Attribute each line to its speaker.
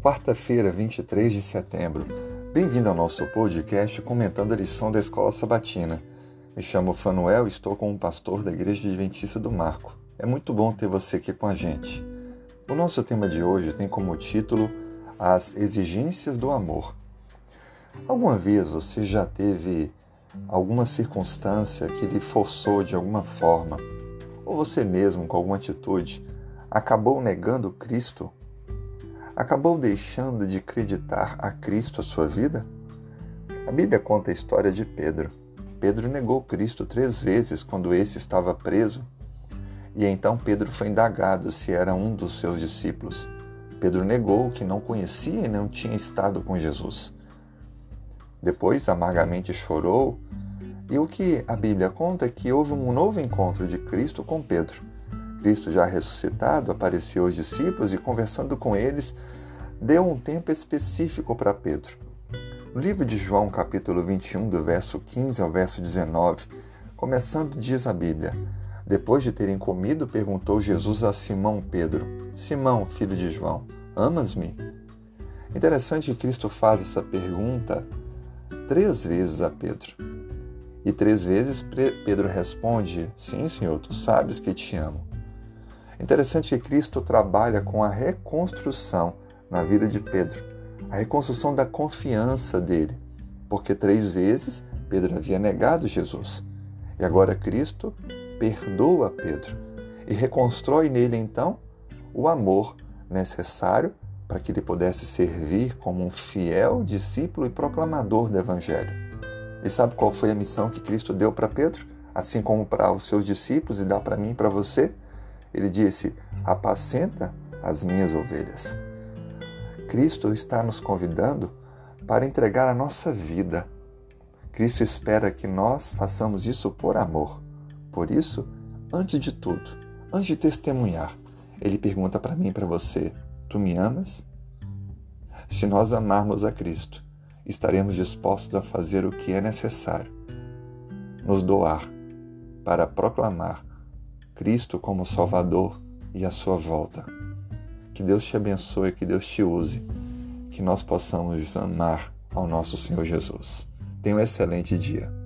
Speaker 1: quarta-feira, 23 de setembro. Bem-vindo ao nosso podcast comentando a lição da Escola Sabatina. Me chamo Fanuel e estou como pastor da Igreja Adventista do Marco. É muito bom ter você aqui com a gente. O nosso tema de hoje tem como título As Exigências do Amor. Alguma vez você já teve alguma circunstância que lhe forçou de alguma forma, ou você mesmo, com alguma atitude, acabou negando Cristo acabou deixando de acreditar a Cristo a sua vida? A Bíblia conta a história de Pedro. Pedro negou Cristo três vezes quando esse estava preso. E então Pedro foi indagado se era um dos seus discípulos. Pedro negou que não conhecia e não tinha estado com Jesus. Depois, amargamente chorou, e o que a Bíblia conta é que houve um novo encontro de Cristo com Pedro. Cristo, já ressuscitado, apareceu aos discípulos e, conversando com eles, deu um tempo específico para Pedro. No livro de João, capítulo 21, do verso 15 ao verso 19, começando, diz a Bíblia: Depois de terem comido, perguntou Jesus a Simão Pedro: Simão, filho de João, amas-me? Interessante que Cristo faz essa pergunta três vezes a Pedro. E três vezes Pedro responde: Sim, Senhor, tu sabes que te amo. Interessante que Cristo trabalha com a reconstrução na vida de Pedro, a reconstrução da confiança dele, porque três vezes Pedro havia negado Jesus. E agora Cristo perdoa Pedro e reconstrói nele então o amor necessário para que ele pudesse servir como um fiel discípulo e proclamador do Evangelho. E sabe qual foi a missão que Cristo deu para Pedro? Assim como para os seus discípulos e dá para mim e para você? Ele disse: Apacenta as minhas ovelhas. Cristo está nos convidando para entregar a nossa vida. Cristo espera que nós façamos isso por amor. Por isso, antes de tudo, antes de testemunhar, ele pergunta para mim e para você: Tu me amas? Se nós amarmos a Cristo, estaremos dispostos a fazer o que é necessário, nos doar para proclamar Cristo como Salvador e a sua volta. Que Deus te abençoe, que Deus te use, que nós possamos amar ao nosso Senhor Jesus. Tenha um excelente dia.